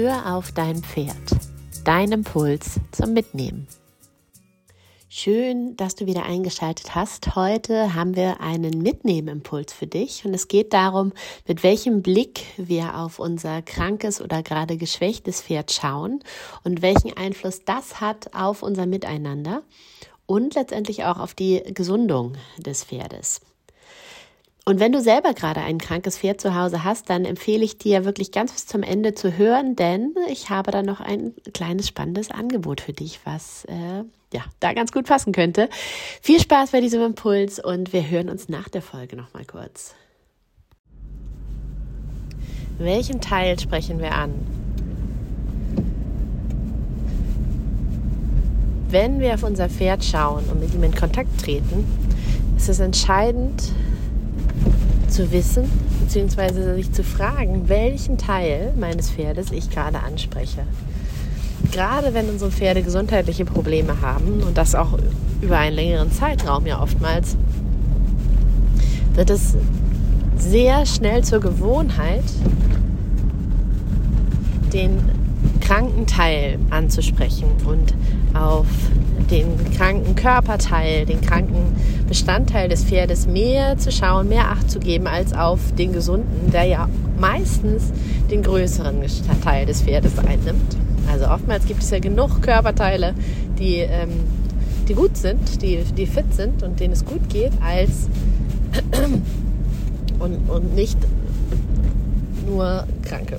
Hör auf dein Pferd. Dein Impuls zum Mitnehmen. Schön, dass du wieder eingeschaltet hast. Heute haben wir einen Mitnehmimpuls für dich und es geht darum, mit welchem Blick wir auf unser krankes oder gerade geschwächtes Pferd schauen und welchen Einfluss das hat auf unser Miteinander und letztendlich auch auf die Gesundung des Pferdes. Und wenn du selber gerade ein krankes Pferd zu Hause hast, dann empfehle ich dir wirklich ganz bis zum Ende zu hören, denn ich habe da noch ein kleines spannendes Angebot für dich, was äh, ja da ganz gut passen könnte. Viel Spaß bei diesem Impuls und wir hören uns nach der Folge noch mal kurz. Welchen Teil sprechen wir an? Wenn wir auf unser Pferd schauen und mit ihm in Kontakt treten, ist es entscheidend, zu wissen, beziehungsweise sich zu fragen, welchen Teil meines Pferdes ich gerade anspreche. Gerade wenn unsere Pferde gesundheitliche Probleme haben und das auch über einen längeren Zeitraum ja oftmals, wird es sehr schnell zur Gewohnheit, den kranken Teil anzusprechen und auf den kranken Körperteil, den kranken Bestandteil des Pferdes mehr zu schauen, mehr Acht zu geben als auf den gesunden, der ja meistens den größeren Teil des Pferdes einnimmt. Also oftmals gibt es ja genug Körperteile, die, ähm, die gut sind, die, die fit sind und denen es gut geht, als und, und nicht nur Kranke.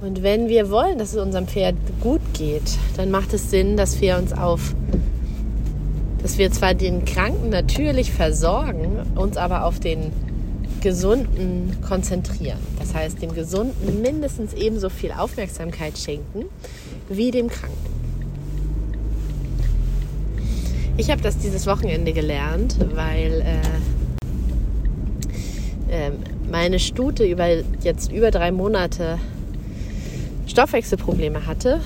Und wenn wir wollen, dass es unserem Pferd gut geht, dann macht es Sinn, dass wir uns auf, dass wir zwar den Kranken natürlich versorgen, uns aber auf den Gesunden konzentrieren. Das heißt, dem Gesunden mindestens ebenso viel Aufmerksamkeit schenken wie dem Kranken. Ich habe das dieses Wochenende gelernt, weil äh, äh, meine Stute über jetzt über drei Monate Stoffwechselprobleme hatte.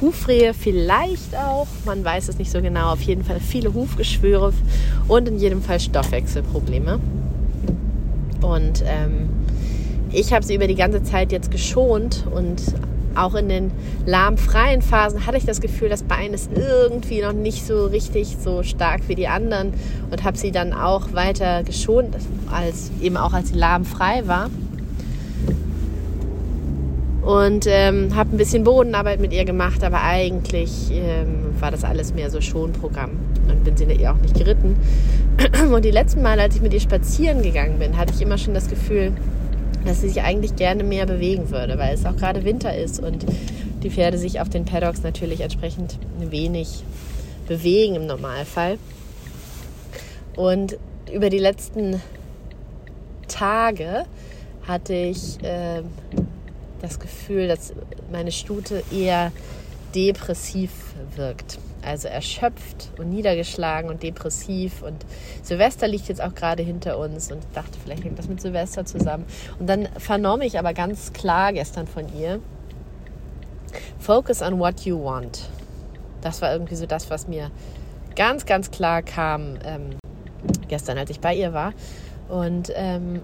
Hufrehe vielleicht auch, man weiß es nicht so genau, auf jeden Fall viele Hufgeschwüre und in jedem Fall Stoffwechselprobleme. Und ähm, ich habe sie über die ganze Zeit jetzt geschont und auch in den lahmfreien Phasen hatte ich das Gefühl, das Bein ist irgendwie noch nicht so richtig so stark wie die anderen und habe sie dann auch weiter geschont, als eben auch als sie lahmfrei war und ähm, habe ein bisschen Bodenarbeit mit ihr gemacht, aber eigentlich ähm, war das alles mehr so Schonprogramm und bin sie ihr auch nicht geritten. Und die letzten Mal, als ich mit ihr spazieren gegangen bin, hatte ich immer schon das Gefühl, dass sie sich eigentlich gerne mehr bewegen würde, weil es auch gerade Winter ist und die Pferde sich auf den Paddocks natürlich entsprechend wenig bewegen im Normalfall. Und über die letzten Tage hatte ich äh, das Gefühl, dass meine Stute eher depressiv wirkt. Also erschöpft und niedergeschlagen und depressiv. Und Silvester liegt jetzt auch gerade hinter uns und dachte, vielleicht hängt das mit Silvester zusammen. Und dann vernahm ich aber ganz klar gestern von ihr, Focus on what you want. Das war irgendwie so das, was mir ganz, ganz klar kam ähm, gestern, als ich bei ihr war. Und ähm,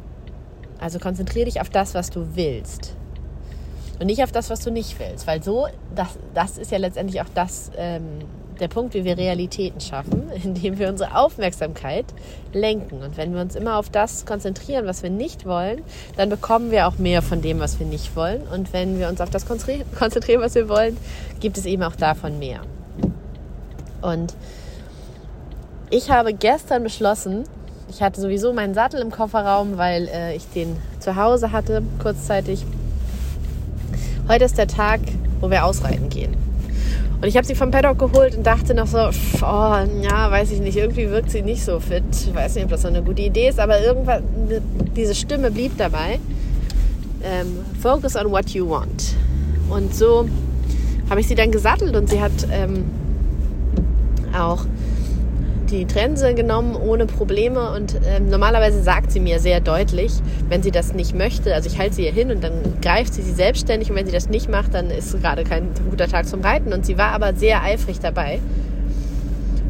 also konzentriere dich auf das, was du willst und nicht auf das, was du nicht willst. Weil so, das, das ist ja letztendlich auch das, ähm, der Punkt, wie wir Realitäten schaffen, indem wir unsere Aufmerksamkeit lenken. Und wenn wir uns immer auf das konzentrieren, was wir nicht wollen, dann bekommen wir auch mehr von dem, was wir nicht wollen. Und wenn wir uns auf das konzentrieren, was wir wollen, gibt es eben auch davon mehr. Und ich habe gestern beschlossen, ich hatte sowieso meinen Sattel im Kofferraum, weil äh, ich den zu Hause hatte, kurzzeitig heute ist der Tag, wo wir ausreiten gehen. Und ich habe sie vom Paddock geholt und dachte noch so, oh, ja, weiß ich nicht, irgendwie wirkt sie nicht so fit. Ich weiß nicht, ob das so eine gute Idee ist, aber irgendwann, diese Stimme blieb dabei. Ähm, focus on what you want. Und so habe ich sie dann gesattelt und sie hat ähm, auch die Trense genommen ohne Probleme und ähm, normalerweise sagt sie mir sehr deutlich, wenn sie das nicht möchte, also ich halte sie ihr hin und dann greift sie sie selbstständig und wenn sie das nicht macht, dann ist gerade kein guter Tag zum Reiten und sie war aber sehr eifrig dabei.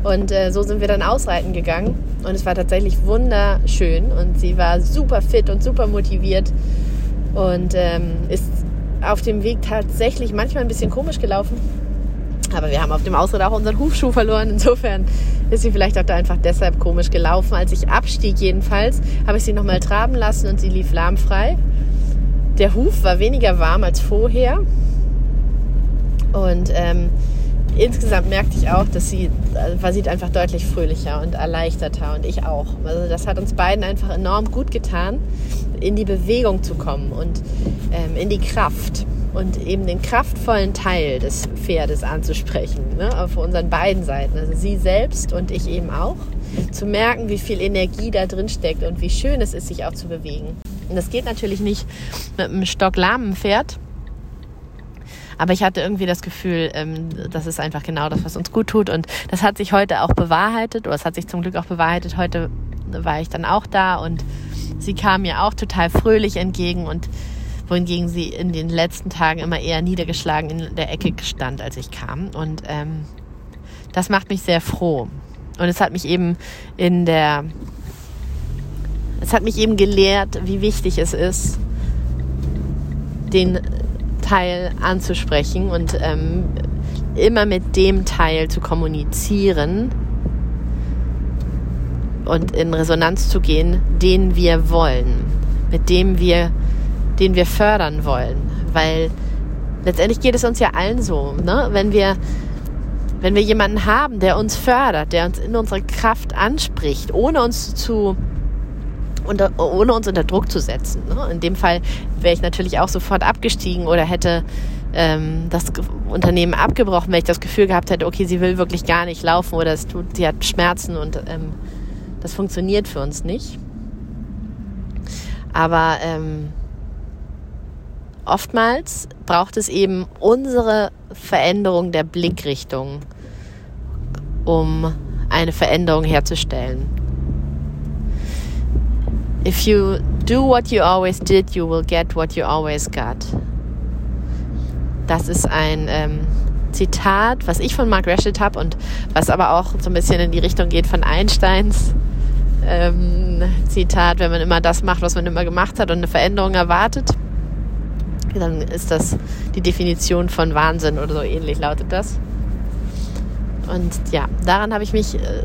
Und äh, so sind wir dann ausreiten gegangen und es war tatsächlich wunderschön und sie war super fit und super motiviert und ähm, ist auf dem Weg tatsächlich manchmal ein bisschen komisch gelaufen. Aber wir haben auf dem Ausritt auch unseren Hufschuh verloren. Insofern ist sie vielleicht auch da einfach deshalb komisch gelaufen. Als ich abstieg jedenfalls, habe ich sie nochmal traben lassen und sie lief lahmfrei. Der Huf war weniger warm als vorher. Und ähm, insgesamt merkte ich auch, dass sie äh, war sieht einfach deutlich fröhlicher und erleichterter und ich auch. Also das hat uns beiden einfach enorm gut getan, in die Bewegung zu kommen und ähm, in die Kraft und eben den kraftvollen Teil des Pferdes anzusprechen, ne, auf unseren beiden Seiten, also sie selbst und ich eben auch, zu merken, wie viel Energie da drin steckt und wie schön es ist, sich auch zu bewegen. Und das geht natürlich nicht mit einem stocklahmen Pferd, aber ich hatte irgendwie das Gefühl, ähm, das ist einfach genau das, was uns gut tut. Und das hat sich heute auch bewahrheitet, oder es hat sich zum Glück auch bewahrheitet. Heute war ich dann auch da und sie kam mir auch total fröhlich entgegen und wohingegen sie in den letzten Tagen immer eher niedergeschlagen in der Ecke stand, als ich kam. Und ähm, das macht mich sehr froh. Und es hat mich eben in der, es hat mich eben gelehrt, wie wichtig es ist, den Teil anzusprechen und ähm, immer mit dem Teil zu kommunizieren und in Resonanz zu gehen, den wir wollen, mit dem wir, den wir fördern wollen, weil letztendlich geht es uns ja allen so, ne? Wenn wir wenn wir jemanden haben, der uns fördert, der uns in unsere Kraft anspricht, ohne uns zu unter, ohne uns unter Druck zu setzen. Ne? In dem Fall wäre ich natürlich auch sofort abgestiegen oder hätte ähm, das Unternehmen abgebrochen, wenn ich das Gefühl gehabt hätte, okay, sie will wirklich gar nicht laufen oder es tut, sie hat Schmerzen und ähm, das funktioniert für uns nicht. Aber ähm, oftmals braucht es eben unsere Veränderung der Blickrichtung, um eine Veränderung herzustellen. If you do what you always did, you will get what you always got. Das ist ein ähm, Zitat, was ich von Mark Rashid habe und was aber auch so ein bisschen in die Richtung geht von Einsteins ähm, Zitat, wenn man immer das macht, was man immer gemacht hat und eine Veränderung erwartet, dann ist das die Definition von Wahnsinn oder so ähnlich lautet das. Und ja, daran habe ich mich äh,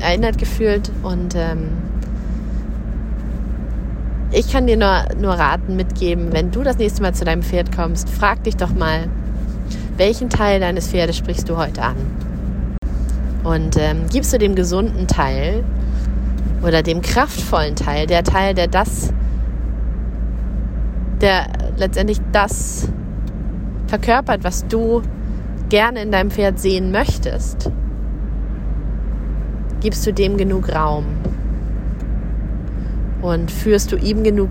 erinnert gefühlt und ähm, ich kann dir nur, nur raten, mitgeben, wenn du das nächste Mal zu deinem Pferd kommst, frag dich doch mal, welchen Teil deines Pferdes sprichst du heute an? Und ähm, gibst du dem gesunden Teil oder dem kraftvollen Teil, der Teil, der das, der letztendlich das verkörpert, was du gerne in deinem Pferd sehen möchtest, gibst du dem genug Raum und führst du ihm genug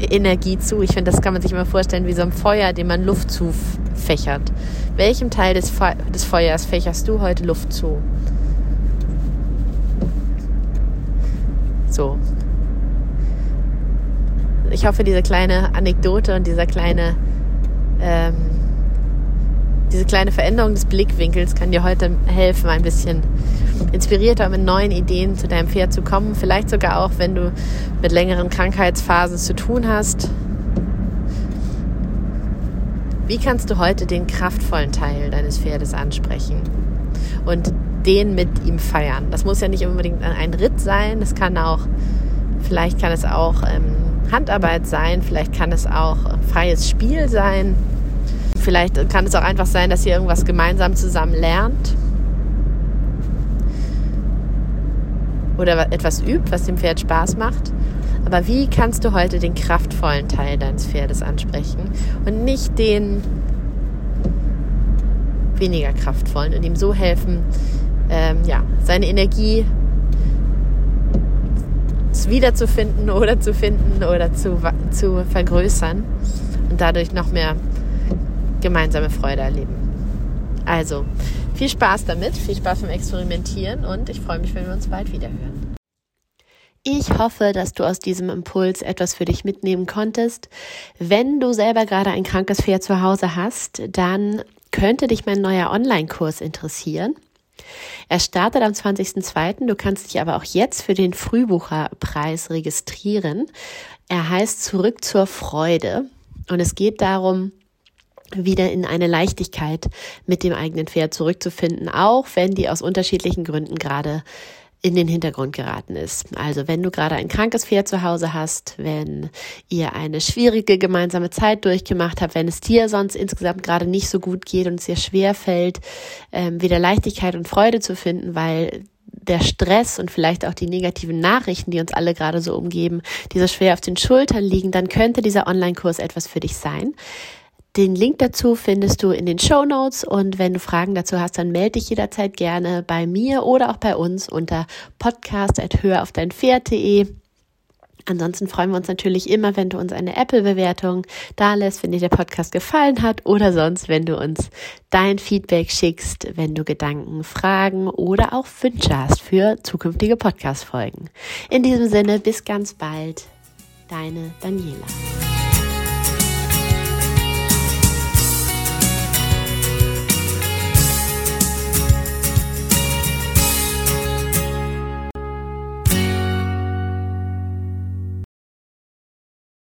Energie zu. Ich finde, das kann man sich immer vorstellen wie so ein Feuer, dem man Luft zufächert. Welchem Teil des, Fe des Feuers fächerst du heute Luft zu? So. Ich hoffe, diese kleine Anekdote und dieser kleine, ähm, diese kleine Veränderung des Blickwinkels kann dir heute helfen, ein bisschen inspirierter mit neuen Ideen zu deinem Pferd zu kommen. Vielleicht sogar auch, wenn du mit längeren Krankheitsphasen zu tun hast. Wie kannst du heute den kraftvollen Teil deines Pferdes ansprechen und den mit ihm feiern? Das muss ja nicht unbedingt ein Ritt sein, es kann auch, vielleicht kann es auch ähm, Handarbeit sein, vielleicht kann es auch freies Spiel sein, vielleicht kann es auch einfach sein, dass ihr irgendwas gemeinsam zusammen lernt oder etwas übt, was dem Pferd Spaß macht. Aber wie kannst du heute den kraftvollen Teil deines Pferdes ansprechen und nicht den weniger kraftvollen und ihm so helfen, ähm, ja, seine Energie wiederzufinden oder zu finden oder zu, zu vergrößern und dadurch noch mehr gemeinsame Freude erleben. Also, viel Spaß damit, viel Spaß beim Experimentieren und ich freue mich, wenn wir uns bald wieder hören. Ich hoffe, dass du aus diesem Impuls etwas für dich mitnehmen konntest. Wenn du selber gerade ein krankes Pferd zu Hause hast, dann könnte dich mein neuer Online-Kurs interessieren. Er startet am 20.02. Du kannst dich aber auch jetzt für den Frühbucherpreis registrieren. Er heißt Zurück zur Freude. Und es geht darum, wieder in eine Leichtigkeit mit dem eigenen Pferd zurückzufinden, auch wenn die aus unterschiedlichen Gründen gerade in den Hintergrund geraten ist. Also wenn du gerade ein krankes Pferd zu Hause hast, wenn ihr eine schwierige gemeinsame Zeit durchgemacht habt, wenn es dir sonst insgesamt gerade nicht so gut geht und es dir schwer fällt, ähm, wieder Leichtigkeit und Freude zu finden, weil der Stress und vielleicht auch die negativen Nachrichten, die uns alle gerade so umgeben, die so schwer auf den Schultern liegen, dann könnte dieser Online-Kurs etwas für dich sein. Den Link dazu findest du in den Show Notes und wenn du Fragen dazu hast, dann melde dich jederzeit gerne bei mir oder auch bei uns unter podcast.höraufdeinpferd.de. Ansonsten freuen wir uns natürlich immer, wenn du uns eine Apple-Bewertung da lässt, wenn dir der Podcast gefallen hat oder sonst, wenn du uns dein Feedback schickst, wenn du Gedanken, Fragen oder auch Wünsche hast für zukünftige Podcast-Folgen. In diesem Sinne, bis ganz bald. Deine Daniela.